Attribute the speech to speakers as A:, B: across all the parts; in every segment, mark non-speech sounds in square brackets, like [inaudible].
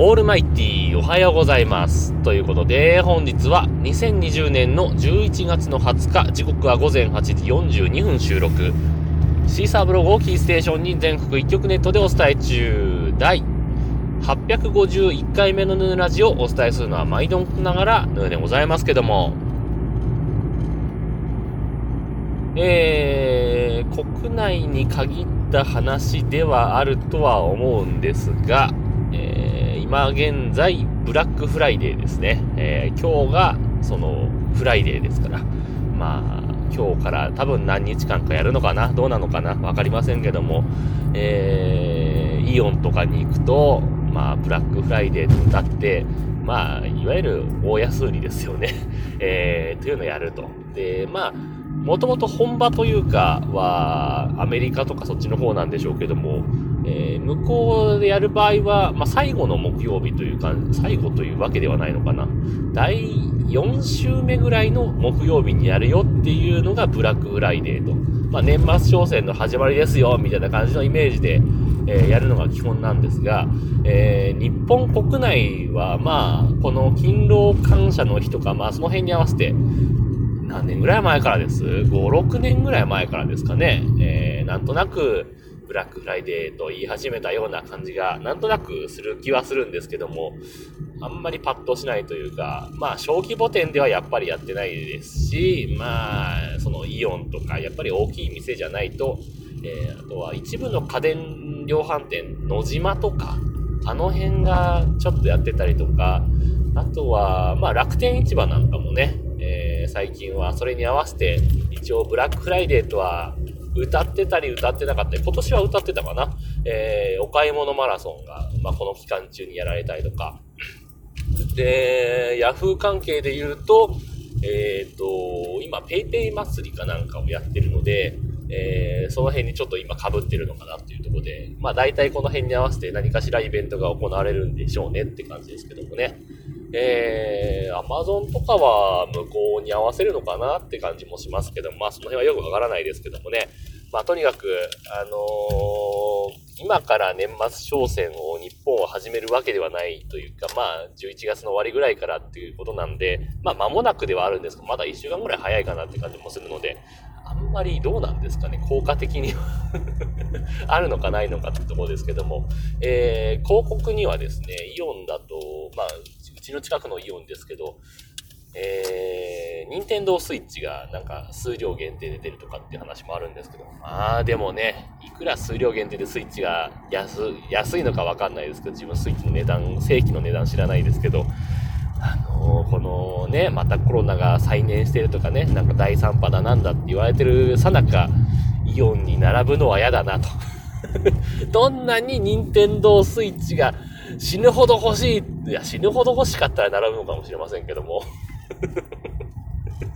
A: オールマイティーおはようございます。ということで、本日は2020年の11月の20日、時刻は午前8時42分収録。シーサーブログをキーステーションに全国一曲ネットでお伝え中。第851回目のヌーラジをお伝えするのは毎度ながらヌーでございますけども、えー、国内に限った話ではあるとは思うんですが、えー、今現在、ブラックフライデーですね。えー、今日がそのフライデーですから、まあ、今日から多分何日間かやるのかな？どうなのかな？わかりませんけども、えー、イオンとかに行くと、まあ、ブラックフライデーと謳って、まあ、いわゆる大安売りですよね。[laughs] えー、というのをやると。で、まあ、もともと本場というかは、アメリカとかそっちの方なんでしょうけども、えー、向こうでやる場合は、まあ、最後の木曜日というか、最後というわけではないのかな。第4週目ぐらいの木曜日にやるよっていうのがブラックフライデーと。まあ、年末商戦の始まりですよ、みたいな感じのイメージで、えー、やるのが基本なんですが、えー、日本国内は、まあ、この勤労感謝の日とか、まあ、その辺に合わせて、何年ぐらい前からです ?5、6年ぐらい前からですかね。えー、なんとなく、ブラックフライデーと言い始めたような感じが、なんとなくする気はするんですけども、あんまりパッとしないというか、まあ、小規模店ではやっぱりやってないですし、まあ、そのイオンとか、やっぱり大きい店じゃないと、えー、あとは一部の家電量販店、野島とか、あの辺がちょっとやってたりとか、あとは、まあ、楽天市場なんかもね、えー、最近はそれに合わせて、一応ブラックフライデーとは謳ってたり謳ってなかったり、今年は謳ってたかな。えー、お買い物マラソンが、まあ、この期間中にやられたりとか。で、ヤフー関係で言うと、えっ、ー、と、今、ペイペイ祭りかなんかをやってるので、えー、その辺にちょっと今被ってるのかなっていうところで、まあ大体この辺に合わせて何かしらイベントが行われるんでしょうねって感じですけどもね。えー、アマゾンとかは向こうに合わせるのかなって感じもしますけども、まあその辺はよくわからないですけどもね。まあとにかく、あのー、今から年末商戦を日本は始めるわけではないというか、まあ11月の終わりぐらいからっていうことなんで、まあ間もなくではあるんですけど、まだ1週間ぐらい早いかなって感じもするので、あんまりどうなんですかね、効果的には [laughs] あるのかないのかってところですけども、えー、広告にはですね、イオンだと、まあ、ちの近くのイオンですけど、えー、任天堂スイッチがなんか数量限定で出るとかっていう話もあるんですけど、まあでもね、いくら数量限定でスイッチが安いのかわかんないですけど、自分スイッチの値段、正規の値段知らないですけど、あのー、このね、またコロナが再燃してるとかね、なんか第3波だなんだって言われてるさなか、イオンに並ぶのは嫌だなと。[laughs] どんなに任天堂スイッチが死ぬほど欲しい。いや、死ぬほど欲しかったら並ぶのかもしれませんけども。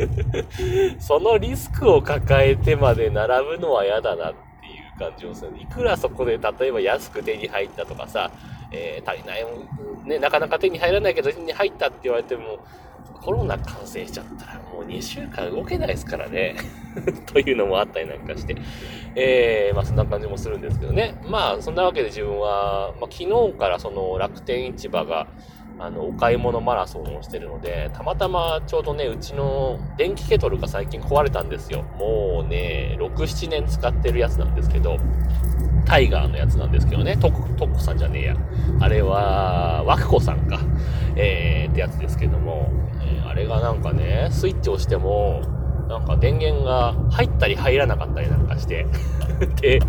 A: [laughs] そのリスクを抱えてまで並ぶのは嫌だなっていう感じをする。いくらそこで例えば安く手に入ったとかさ、えー、足りない、ね、なかなか手に入らないけど手に入ったって言われても、コロナ感染しちゃったらもう2週間動けないですからね [laughs] というのもあったりなんかして。えー、まあそんな感じもするんですけどね。まあそんなわけで自分は、まあ、昨日からその楽天市場が、あの、お買い物マラソンをしてるので、たまたまちょうどね、うちの電気ケトルが最近壊れたんですよ。もうね、6、7年使ってるやつなんですけど、タイガーのやつなんですけどね、トコ、トコさんじゃねえや。あれは、ワクコさんか。えー、ってやつですけども、えー、あれがなんかね、スイッチをしても、なんか電源が入ったり入らなかったりなんかして [laughs] で、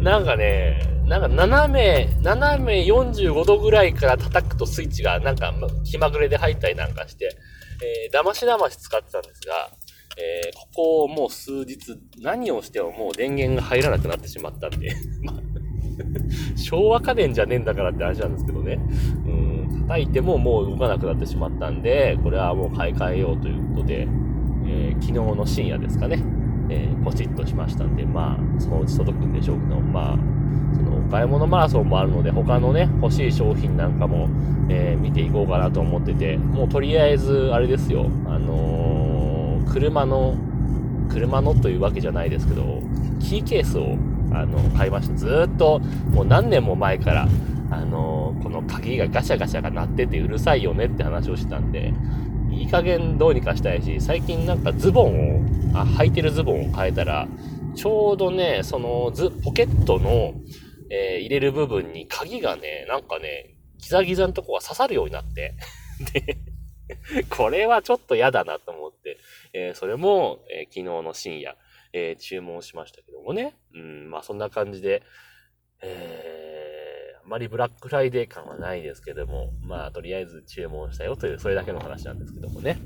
A: なんかね、なんか斜め、斜め45度ぐらいから叩くとスイッチがなんか気まぐれで入ったりなんかして、えー、だましだまし使ってたんですが、えー、ここもう数日何をしてももう電源が入らなくなってしまったんで、[laughs] ま昭和家電じゃねえんだからって話なんですけどね。うん、叩いてももう動かなくなってしまったんで、これはもう買い替えようということで、えー、昨日の深夜ですかね、えー、ポチッとしましたんで、まあ、そのうち届くんでしょうけど、まあ、そのお買い物マラソンもあるので、他のね、欲しい商品なんかも、えー、見ていこうかなと思ってて、もうとりあえず、あれですよ、あの、車の、車のというわけじゃないですけど、キーケースを、あの、買いました。ずっと、もう何年も前から、あの、この鍵がガシャガシャが鳴っててうるさいよねって話をしたんで、いい加減どうにかしたいし、最近なんかズボンを、あ、履いてるズボンを変えたら、ちょうどね、そのズ、ポケットの、えー、入れる部分に鍵がね、なんかね、ギザギザのとこが刺さるようになって、[laughs] で、これはちょっと嫌だなと、えー、それも、えー、昨日の深夜、えー、注文しましたけどもね。うん、まあそんな感じで、えー、あまりブラックフライデー感はないですけども、まあとりあえず注文したよという、それだけの話なんですけどもね。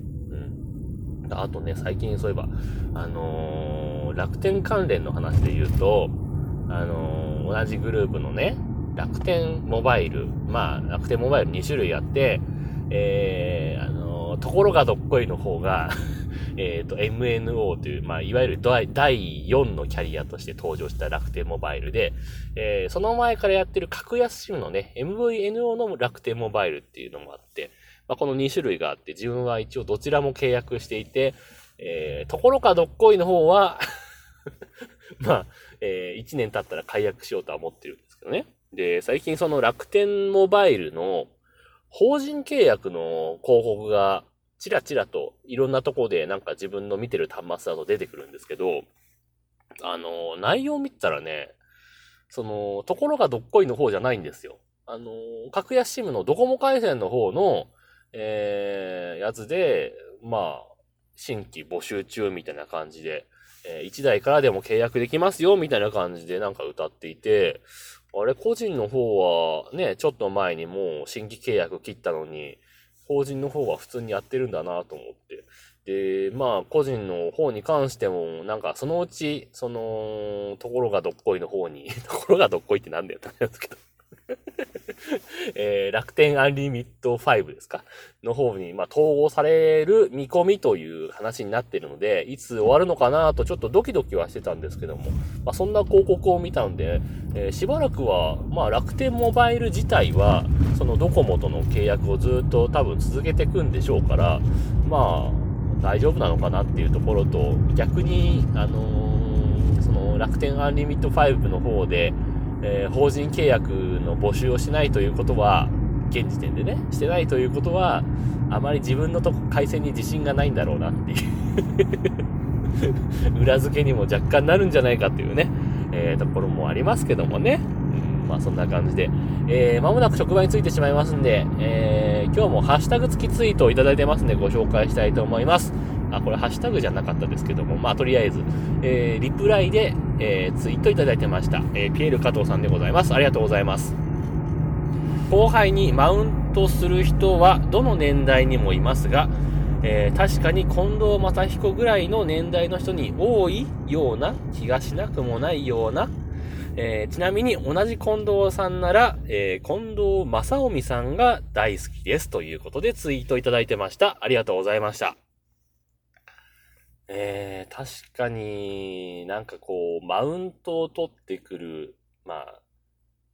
A: うん。あとね、最近そういえば、あのー、楽天関連の話で言うと、あのー、同じグループのね、楽天モバイル、まあ楽天モバイル2種類あって、えー、あの、ところがどっこいの方が [laughs] えっ、と、MNO という、まあ、いわゆる第4のキャリアとして登場した楽天モバイルで、えー、その前からやってる格安シムのね、MVNO の楽天モバイルっていうのもあって、まあ、この2種類があって、自分は一応どちらも契約していて、えー、ところかどっこいの方は [laughs] まあ、えー、1年経ったら解約しようとは思ってるんですけどね。で、最近その楽天モバイルの法人契約の広告がちらちらといろんなとこでなんか自分の見てる端末だと出てくるんですけど、あの、内容見たらね、その、ところがどっこいの方じゃないんですよ。あの、格安シムのドコモ回線の方の、えー、やつで、まあ、新規募集中みたいな感じで、えー、1台からでも契約できますよ、みたいな感じでなんか歌っていて、あれ、個人の方はね、ちょっと前にもう新規契約切ったのに、法人の方は普通にやってるんだなと思って。で、まあ、個人の方に関しても、なんか、そのうち、その、ところがどっこいの方に、[laughs] ところがどっこいってなんだよって言うんですけどえー、楽天アンリミット5ですか？の方に、まあ、統合される見込みという話になってるので、いつ終わるのかなとちょっとドキドキはしてたんですけども、まあ、そんな広告を見たので、えー、しばらくは、まあ、楽天モバイル自体は、そのドコモとの契約をずっと多分続けていくんでしょうから、まあ、大丈夫なのかなっていうところと、逆に、あのー、その楽天アンリミット5の方で、えー、法人契約の募集をしないということは、現時点でね、してないということは、あまり自分のとこ、回線に自信がないんだろうなっていう [laughs] 裏付けにも若干なるんじゃないかっていうね、えー、ところもありますけどもね。うん、まあそんな感じで。えー、間もなく職場についてしまいますんで、えー、今日もハッシュタグ付きツイートをいただいてますんでご紹介したいと思います。あ、これハッシュタグじゃなかったですけども、まあとりあえず、えー、リプライで、えー、ツイートいただいてました。えー、ピエール加藤さんでございます。ありがとうございます。後輩にマウントする人はどの年代にもいますが、えー、確かに近藤正彦ぐらいの年代の人に多いような気がしなくもないような、えー、ちなみに同じ近藤さんなら、えー、近藤正臣さんが大好きですということでツイートいただいてました。ありがとうございました。えー、確かになんかこう、マウントを取ってくる、まあ、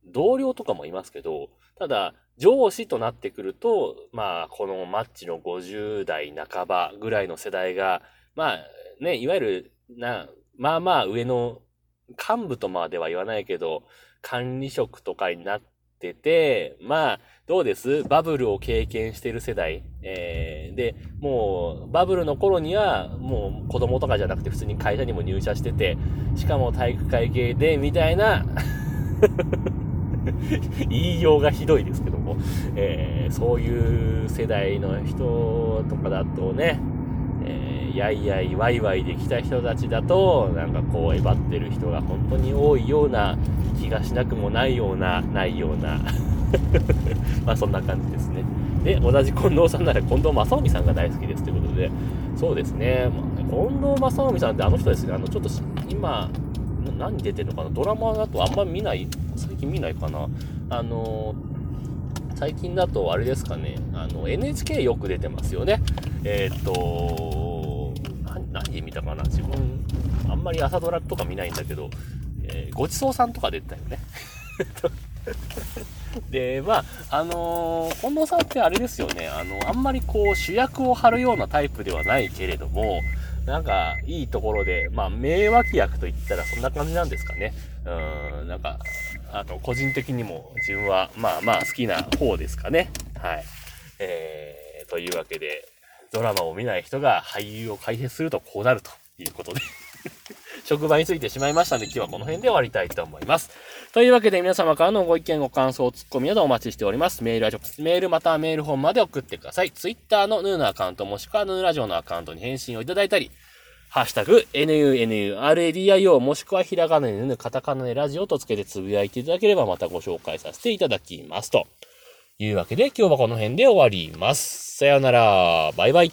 A: 同僚とかもいますけど、ただ、上司となってくると、まあ、このマッチの50代半ばぐらいの世代が、まあ、ね、いわゆる、な、まあまあ上の幹部とまでは言わないけど、管理職とかになってて、まあ、どうです？バブルを経験してる世代。えー、で、もう、バブルの頃には、もう子供とかじゃなくて普通に会社にも入社してて、しかも体育会系で、みたいな [laughs] 言いようがひどいですけども、えー、そういう世代の人とかだとね、えー、やいやいわいわいで来た人たちだと、なんかこう、えばってる人が本当に多いような気がしなくもないような、ないような。[laughs] まあそんな感じですね。で、同じ近藤さんなら近藤正臣さんが大好きですということで、そうですね、まあ、近藤正臣さんってあの人ですね、あの、ちょっと今、何出てるのかな？ドラマだとあんま見ない最近見ないかな。あの最近だとあれですかね、あの、NHK よく出てますよね。えー、っと、何で見たかな自分、あんまり朝ドラとか見ないんだけど、えー、ごちそうさんとか出てたよね。[laughs] で、まあ、あのー、近藤さんってあれですよね、あの、あんまりこう主役を張るようなタイプではないけれども、なんか、いいところで、まあ、名脇役と言ったらそんな感じなんですかね。うん、なんか、あと、個人的にも自分は、まあまあ好きな方ですかね。はい。えー、というわけで、ドラマを見ない人が俳優を解説するとこうなるということで職場についてしまいましたので、今日はこの辺で終わりたいと思います。というわけで皆様からのご意見、ご感想、ツッコミなどお待ちしております。メールは直接メールまたはメール本まで送ってください。ツイッターのヌーのアカウントもしくはヌーラジオのアカウントに返信をいただいたり、ハッシュタグ、NUNURADIO もしくはひらがなでヌカタカナでラジオとつけてつぶやいていただければまたご紹介させていただきます。というわけで今日はこの辺で終わります。さようなら。バイバイ。